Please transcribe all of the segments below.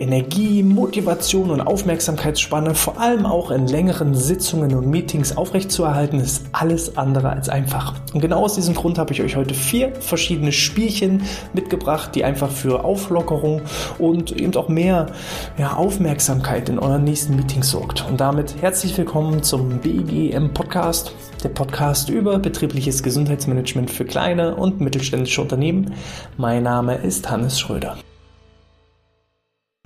Energie, Motivation und Aufmerksamkeitsspanne vor allem auch in längeren Sitzungen und Meetings aufrechtzuerhalten, ist alles andere als einfach. Und genau aus diesem Grund habe ich euch heute vier verschiedene Spielchen mitgebracht, die einfach für Auflockerung und eben auch mehr ja, Aufmerksamkeit in euren nächsten Meetings sorgt. Und damit herzlich willkommen zum BGM Podcast, der Podcast über betriebliches Gesundheitsmanagement für kleine und mittelständische Unternehmen. Mein Name ist Hannes Schröder.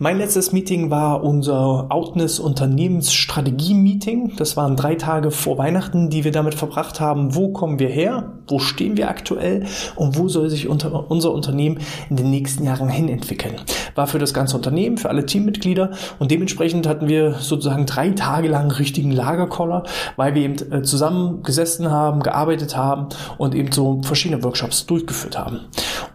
Mein letztes Meeting war unser Outness Unternehmensstrategie Meeting. Das waren drei Tage vor Weihnachten, die wir damit verbracht haben. Wo kommen wir her? Wo stehen wir aktuell? Und wo soll sich unter, unser Unternehmen in den nächsten Jahren hin entwickeln? War für das ganze Unternehmen, für alle Teammitglieder. Und dementsprechend hatten wir sozusagen drei Tage lang richtigen Lagerkoller, weil wir eben äh, zusammen gesessen haben, gearbeitet haben und eben so verschiedene Workshops durchgeführt haben.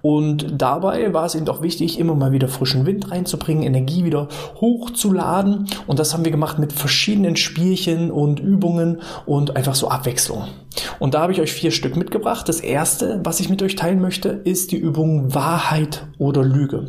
Und dabei war es eben auch wichtig, immer mal wieder frischen Wind reinzubringen, Energie wieder hochzuladen. Und das haben wir gemacht mit verschiedenen Spielchen und Übungen und einfach so Abwechslung. Und da habe ich euch vier Stück mitgebracht. Das erste, was ich mit euch teilen möchte, ist die Übung Wahrheit oder Lüge.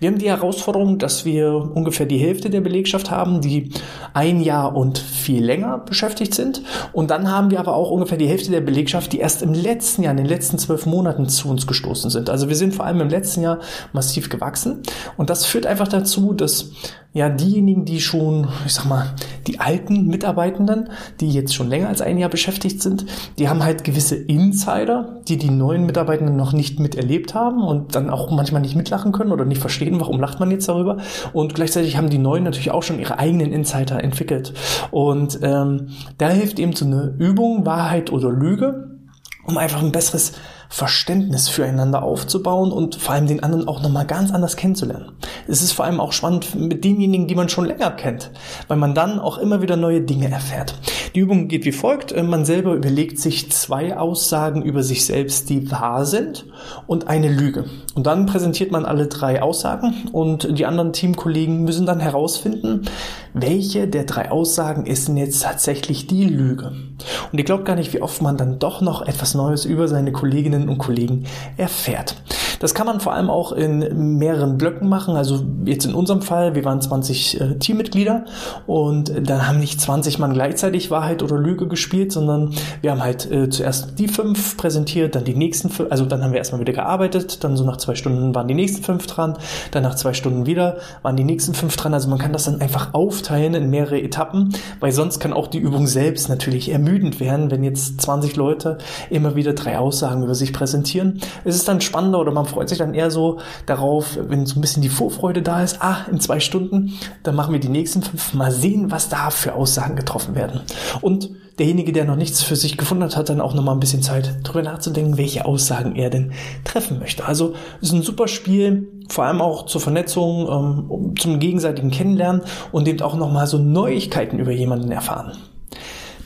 Wir haben die Herausforderung, dass wir ungefähr die Hälfte der Belegschaft haben, die ein Jahr und viel länger beschäftigt sind. Und dann haben wir aber auch ungefähr die Hälfte der Belegschaft, die erst im letzten Jahr, in den letzten zwölf Monaten zu uns gestoßen sind. Also wir sind vor allem im letzten Jahr massiv gewachsen. Und das führt einfach dazu, dass ja diejenigen, die schon, ich sag mal, die alten Mitarbeitenden, die jetzt schon länger als ein Jahr beschäftigt sind, die haben halt gewisse Insider, die die neuen Mitarbeitenden noch nicht miterlebt haben und dann auch manchmal nicht mitlachen können oder nicht verstehen, warum lacht man jetzt darüber. Und gleichzeitig haben die neuen natürlich auch schon ihre eigenen Insider entwickelt. Und ähm, da hilft eben so eine Übung, Wahrheit oder Lüge, um einfach ein besseres Verständnis füreinander aufzubauen und vor allem den anderen auch nochmal ganz anders kennenzulernen. Es ist vor allem auch spannend mit denjenigen, die man schon länger kennt, weil man dann auch immer wieder neue Dinge erfährt. Die Übung geht wie folgt. Äh, man selber überlegt sich zwei Aussagen über sich selbst, die wahr sind und eine Lüge. Und dann präsentiert man alle drei Aussagen und die anderen Teamkollegen müssen dann herausfinden, welche der drei Aussagen ist denn jetzt tatsächlich die Lüge. Und ihr glaubt gar nicht, wie oft man dann doch noch etwas Neues über seine Kolleginnen und Kollegen erfährt. Das kann man vor allem auch in mehreren Blöcken machen. Also jetzt in unserem Fall, wir waren 20 äh, Teammitglieder und dann haben nicht 20 Mann gleichzeitig Wahrheit oder Lüge gespielt, sondern wir haben halt äh, zuerst die fünf präsentiert, dann die nächsten fünf, also dann haben wir erstmal wieder gearbeitet, dann so nach zwei Stunden waren die nächsten fünf dran, dann nach zwei Stunden wieder waren die nächsten fünf dran. Also man kann das dann einfach aufteilen in mehrere Etappen, weil sonst kann auch die Übung selbst natürlich ermüdend werden, wenn jetzt 20 Leute immer wieder drei Aussagen über sich präsentieren. Es ist dann spannender oder man freut sich dann eher so darauf, wenn so ein bisschen die Vorfreude da ist, ah, in zwei Stunden, dann machen wir die nächsten fünf, mal sehen, was da für Aussagen getroffen werden. Und derjenige, der noch nichts für sich gefunden hat, hat dann auch noch mal ein bisschen Zeit, darüber nachzudenken, welche Aussagen er denn treffen möchte. Also ist ein super Spiel, vor allem auch zur Vernetzung, ähm, zum gegenseitigen Kennenlernen und eben auch noch mal so Neuigkeiten über jemanden erfahren.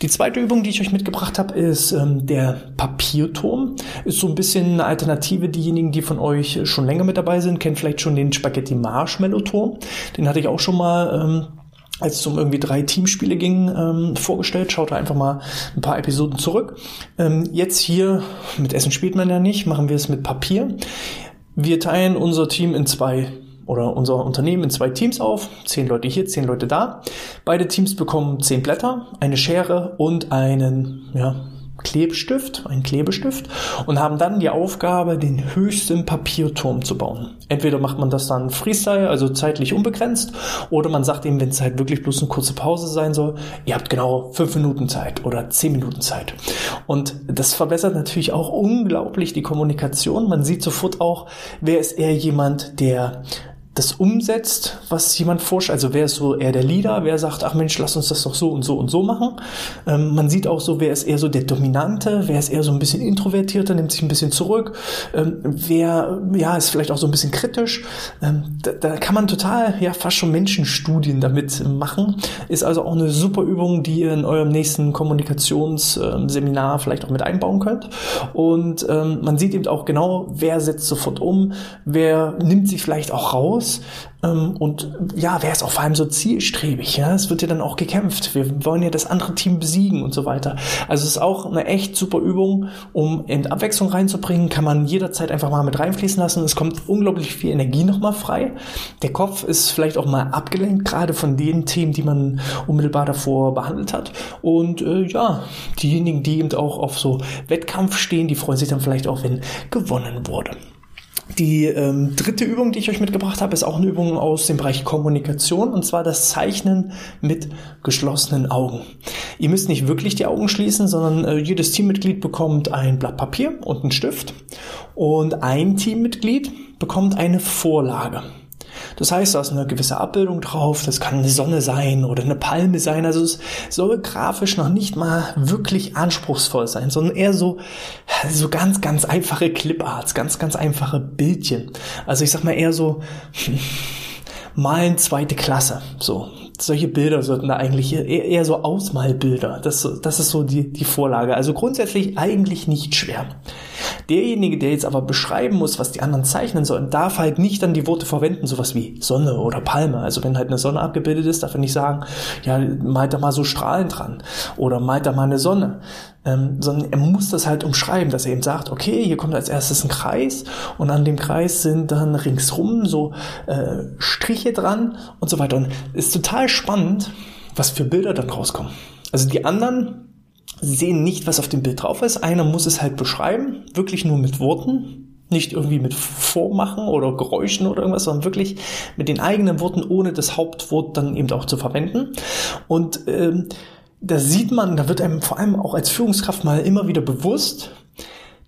Die zweite Übung, die ich euch mitgebracht habe, ist ähm, der Papierturm. Ist so ein bisschen eine Alternative. Diejenigen, die von euch schon länger mit dabei sind, kennen vielleicht schon den Spaghetti Marshmallow Turm. Den hatte ich auch schon mal ähm, als es um irgendwie drei Teamspiele ging, ähm, vorgestellt. Schaut da einfach mal ein paar Episoden zurück. Ähm, jetzt hier, mit Essen spielt man ja nicht, machen wir es mit Papier. Wir teilen unser Team in zwei oder unser Unternehmen in zwei Teams auf. Zehn Leute hier, zehn Leute da. Beide Teams bekommen zehn Blätter, eine Schere und einen, ja, Klebestift, einen Klebestift und haben dann die Aufgabe, den höchsten Papierturm zu bauen. Entweder macht man das dann Freestyle, also zeitlich unbegrenzt, oder man sagt eben, wenn es halt wirklich bloß eine kurze Pause sein soll, ihr habt genau fünf Minuten Zeit oder zehn Minuten Zeit. Und das verbessert natürlich auch unglaublich die Kommunikation. Man sieht sofort auch, wer ist eher jemand, der das umsetzt, was jemand forscht. Also wer ist so eher der Leader, wer sagt, ach Mensch, lass uns das doch so und so und so machen. Ähm, man sieht auch so, wer ist eher so der Dominante, wer ist eher so ein bisschen introvertierter, nimmt sich ein bisschen zurück, ähm, wer ja ist vielleicht auch so ein bisschen kritisch. Ähm, da, da, kann man total ja fast schon Menschenstudien damit machen. Ist also auch eine super Übung, die ihr in eurem nächsten Kommunikationsseminar vielleicht auch mit einbauen könnt. Und ähm, man sieht eben auch genau, wer setzt sofort um, wer nimmt sich vielleicht auch raus hinaus ähm, und ja, wer ist auch vor allem so zielstrebig, ja, es wird ja dann auch gekämpft, wir wollen ja das andere Team besiegen und so weiter. Also es ist auch eine echt super Übung, um in Abwechslung reinzubringen, kann man jederzeit einfach mal mit reinfließen lassen, es kommt unglaublich viel Energie nochmal frei, der Kopf ist vielleicht auch mal abgelenkt, gerade von den Themen, die man unmittelbar davor behandelt hat. Und äh, ja, diejenigen, die eben auch auf so Wettkampf stehen, die freuen sich dann vielleicht auch, wenn gewonnen wurde. Die ähm, dritte Übung, die ich euch mitgebracht habe, ist auch eine Übung aus dem Bereich Kommunikation und zwar das Zeichnen mit geschlossenen Augen. Ihr müsst nicht wirklich die Augen schließen, sondern äh, jedes Teammitglied bekommt ein Blatt Papier und einen Stift und ein Teammitglied bekommt eine Vorlage. Das heißt, da ist eine gewisse Abbildung drauf, das kann eine Sonne sein oder eine Palme sein. Also es soll grafisch noch nicht mal wirklich anspruchsvoll sein, sondern eher so, so ganz, ganz einfache Cliparts, ganz, ganz einfache Bildchen. Also ich sag mal eher so, hm, malen zweite Klasse. So, solche Bilder sollten da eigentlich eher, so Ausmalbilder. Das, das ist so die, die Vorlage. Also grundsätzlich eigentlich nicht schwer. Derjenige, der jetzt aber beschreiben muss, was die anderen zeichnen sollen, darf halt nicht dann die Worte verwenden, sowas wie Sonne oder Palme. Also wenn halt eine Sonne abgebildet ist, darf er nicht sagen, ja, malt da mal so Strahlen dran oder malt da mal eine Sonne. Ähm, sondern er muss das halt umschreiben, dass er eben sagt, okay, hier kommt als erstes ein Kreis und an dem Kreis sind dann ringsrum so äh, Striche dran und so weiter. Und ist total spannend, was für Bilder dann rauskommen. Also die anderen sehen nicht, was auf dem Bild drauf ist. Einer muss es halt beschreiben, wirklich nur mit Worten, nicht irgendwie mit Vormachen oder Geräuschen oder irgendwas, sondern wirklich mit den eigenen Worten, ohne das Hauptwort dann eben auch zu verwenden. Und ähm, da sieht man, da wird einem vor allem auch als Führungskraft mal immer wieder bewusst,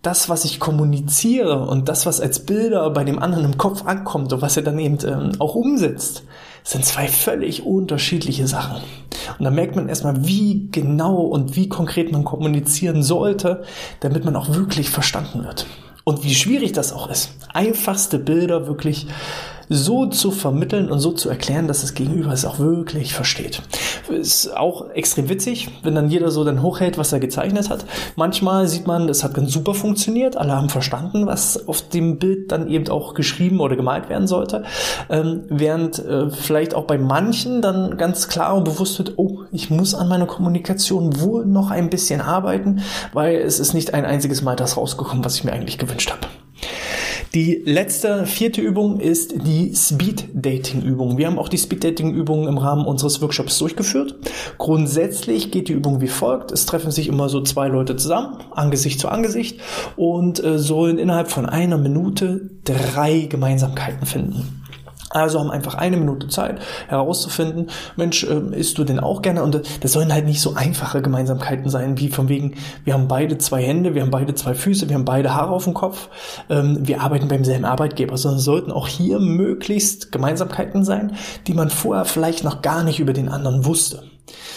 das, was ich kommuniziere und das, was als Bilder bei dem anderen im Kopf ankommt und was er dann eben ähm, auch umsetzt, sind zwei völlig unterschiedliche Sachen. Und da merkt man erstmal, wie genau und wie konkret man kommunizieren sollte, damit man auch wirklich verstanden wird. Und wie schwierig das auch ist. Einfachste Bilder wirklich so zu vermitteln und so zu erklären, dass das Gegenüber es auch wirklich versteht. Ist auch extrem witzig, wenn dann jeder so dann hochhält, was er gezeichnet hat. Manchmal sieht man, das hat ganz super funktioniert, alle haben verstanden, was auf dem Bild dann eben auch geschrieben oder gemalt werden sollte. Ähm, während äh, vielleicht auch bei manchen dann ganz klar und bewusst wird, oh, ich muss an meiner Kommunikation wohl noch ein bisschen arbeiten, weil es ist nicht ein einziges Mal das rausgekommen, was ich mir eigentlich gewünscht habe. Die letzte, vierte Übung ist die Speed-Dating-Übung. Wir haben auch die Speed-Dating-Übung im Rahmen unseres Workshops durchgeführt. Grundsätzlich geht die Übung wie folgt. Es treffen sich immer so zwei Leute zusammen, Angesicht zu Angesicht, und äh, sollen innerhalb von einer Minute drei Gemeinsamkeiten finden. Also haben einfach eine Minute Zeit herauszufinden, Mensch, äh, isst du denn auch gerne? Und das sollen halt nicht so einfache Gemeinsamkeiten sein, wie von wegen, wir haben beide zwei Hände, wir haben beide zwei Füße, wir haben beide Haare auf dem Kopf, ähm, wir arbeiten beim selben Arbeitgeber, sondern sollten auch hier möglichst Gemeinsamkeiten sein, die man vorher vielleicht noch gar nicht über den anderen wusste.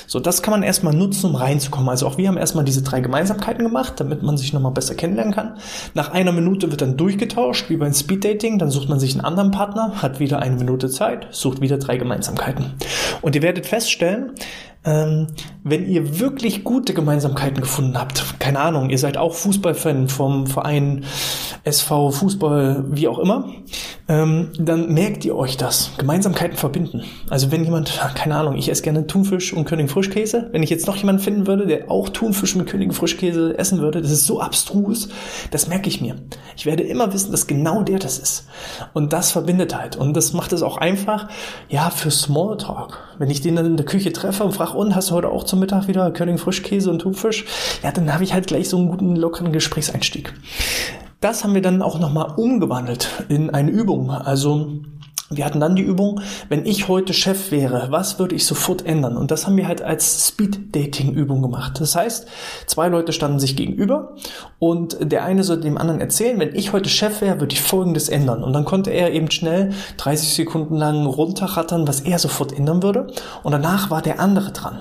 So, das kann man erstmal nutzen, um reinzukommen. Also auch wir haben erstmal diese drei Gemeinsamkeiten gemacht, damit man sich nochmal besser kennenlernen kann. Nach einer Minute wird dann durchgetauscht, wie beim Speeddating. Dann sucht man sich einen anderen Partner, hat wieder eine Minute Zeit, sucht wieder drei Gemeinsamkeiten. Und ihr werdet feststellen, ähm, wenn ihr wirklich gute Gemeinsamkeiten gefunden habt, keine Ahnung, ihr seid auch Fußballfan vom Verein SV Fußball, wie auch immer, ähm, dann merkt ihr euch das. Gemeinsamkeiten verbinden. Also wenn jemand, keine Ahnung, ich esse gerne Thunfisch und König Frischkäse, wenn ich jetzt noch jemanden finden würde, der auch Thunfisch mit König Frischkäse essen würde, das ist so abstrus, das merke ich mir. Ich werde immer wissen, dass genau der das ist. Und das verbindet halt. Und das macht es auch einfach, ja, für Smalltalk. Wenn ich den dann in der Küche treffe und frage, und hast du heute auch zum Mittag wieder König Frischkäse und Thunfisch? Ja, dann habe ich halt gleich so einen guten, lockeren Gesprächseinstieg. Das haben wir dann auch nochmal umgewandelt in eine Übung. Also wir hatten dann die Übung, wenn ich heute Chef wäre, was würde ich sofort ändern? Und das haben wir halt als Speed-Dating-Übung gemacht. Das heißt, zwei Leute standen sich gegenüber und der eine sollte dem anderen erzählen, wenn ich heute Chef wäre, würde ich Folgendes ändern. Und dann konnte er eben schnell 30 Sekunden lang runterrattern, was er sofort ändern würde. Und danach war der andere dran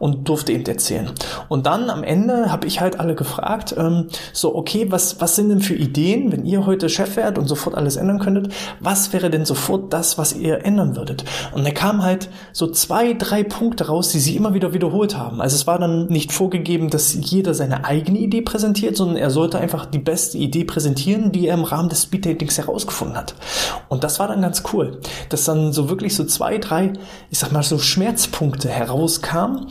und durfte eben erzählen. Und dann am Ende habe ich halt alle gefragt, ähm, so, okay, was, was sind denn für Ideen, wenn ihr heute Chef wärt und sofort alles ändern könntet, was wäre denn sofort das, was ihr ändern würdet. Und da kamen halt so zwei, drei Punkte raus, die sie immer wieder wiederholt haben. Also es war dann nicht vorgegeben, dass jeder seine eigene Idee präsentiert, sondern er sollte einfach die beste Idee präsentieren, die er im Rahmen des Speeddatings herausgefunden hat. Und das war dann ganz cool, dass dann so wirklich so zwei, drei, ich sag mal so Schmerzpunkte herauskamen,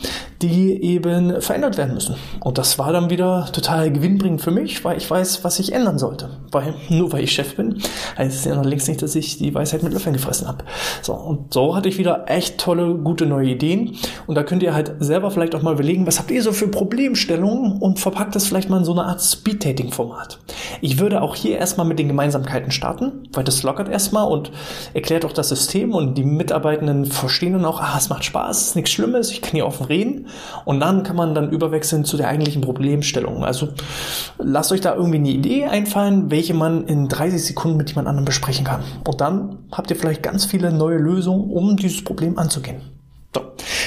die eben verändert werden müssen. Und das war dann wieder total gewinnbringend für mich, weil ich weiß, was ich ändern sollte. Weil, nur weil ich Chef bin, heißt es ja noch längst nicht, dass ich die Weisheit mit Löffeln gefressen habe. So, und so hatte ich wieder echt tolle, gute neue Ideen. Und da könnt ihr halt selber vielleicht auch mal überlegen, was habt ihr so für Problemstellungen und verpackt das vielleicht mal in so eine Art Speed-Dating-Format. Ich würde auch hier erstmal mit den Gemeinsamkeiten starten, weil das lockert erstmal und erklärt auch das System und die Mitarbeitenden verstehen dann auch, ah, es macht Spaß, es ist nichts Schlimmes, ich kann hier offen reden. Und dann kann man dann überwechseln zu der eigentlichen Problemstellung. Also lasst euch da irgendwie eine Idee einfallen, welche man in 30 Sekunden mit jemand anderem besprechen kann. Und dann habt ihr vielleicht ganz viele neue Lösungen, um dieses Problem anzugehen.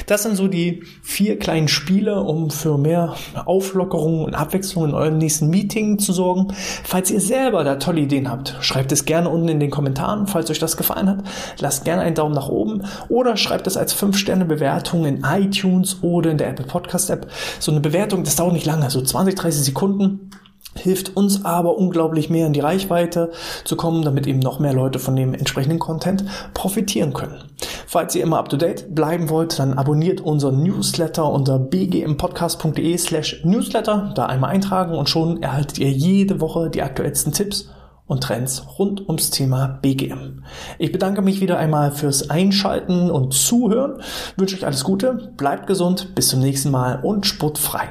Das sind so die vier kleinen Spiele, um für mehr Auflockerung und Abwechslung in eurem nächsten Meeting zu sorgen. Falls ihr selber da tolle Ideen habt, schreibt es gerne unten in den Kommentaren, falls euch das gefallen hat. Lasst gerne einen Daumen nach oben oder schreibt es als 5-Sterne-Bewertung in iTunes oder in der Apple Podcast App. So eine Bewertung, das dauert nicht lange, so 20, 30 Sekunden hilft uns aber unglaublich mehr in die Reichweite zu kommen, damit eben noch mehr Leute von dem entsprechenden Content profitieren können. Falls ihr immer up to date bleiben wollt, dann abonniert unseren Newsletter unter bgmpodcast.de slash newsletter, da einmal eintragen und schon erhaltet ihr jede Woche die aktuellsten Tipps und Trends rund ums Thema BGM. Ich bedanke mich wieder einmal fürs Einschalten und Zuhören, wünsche euch alles Gute, bleibt gesund, bis zum nächsten Mal und sportfrei.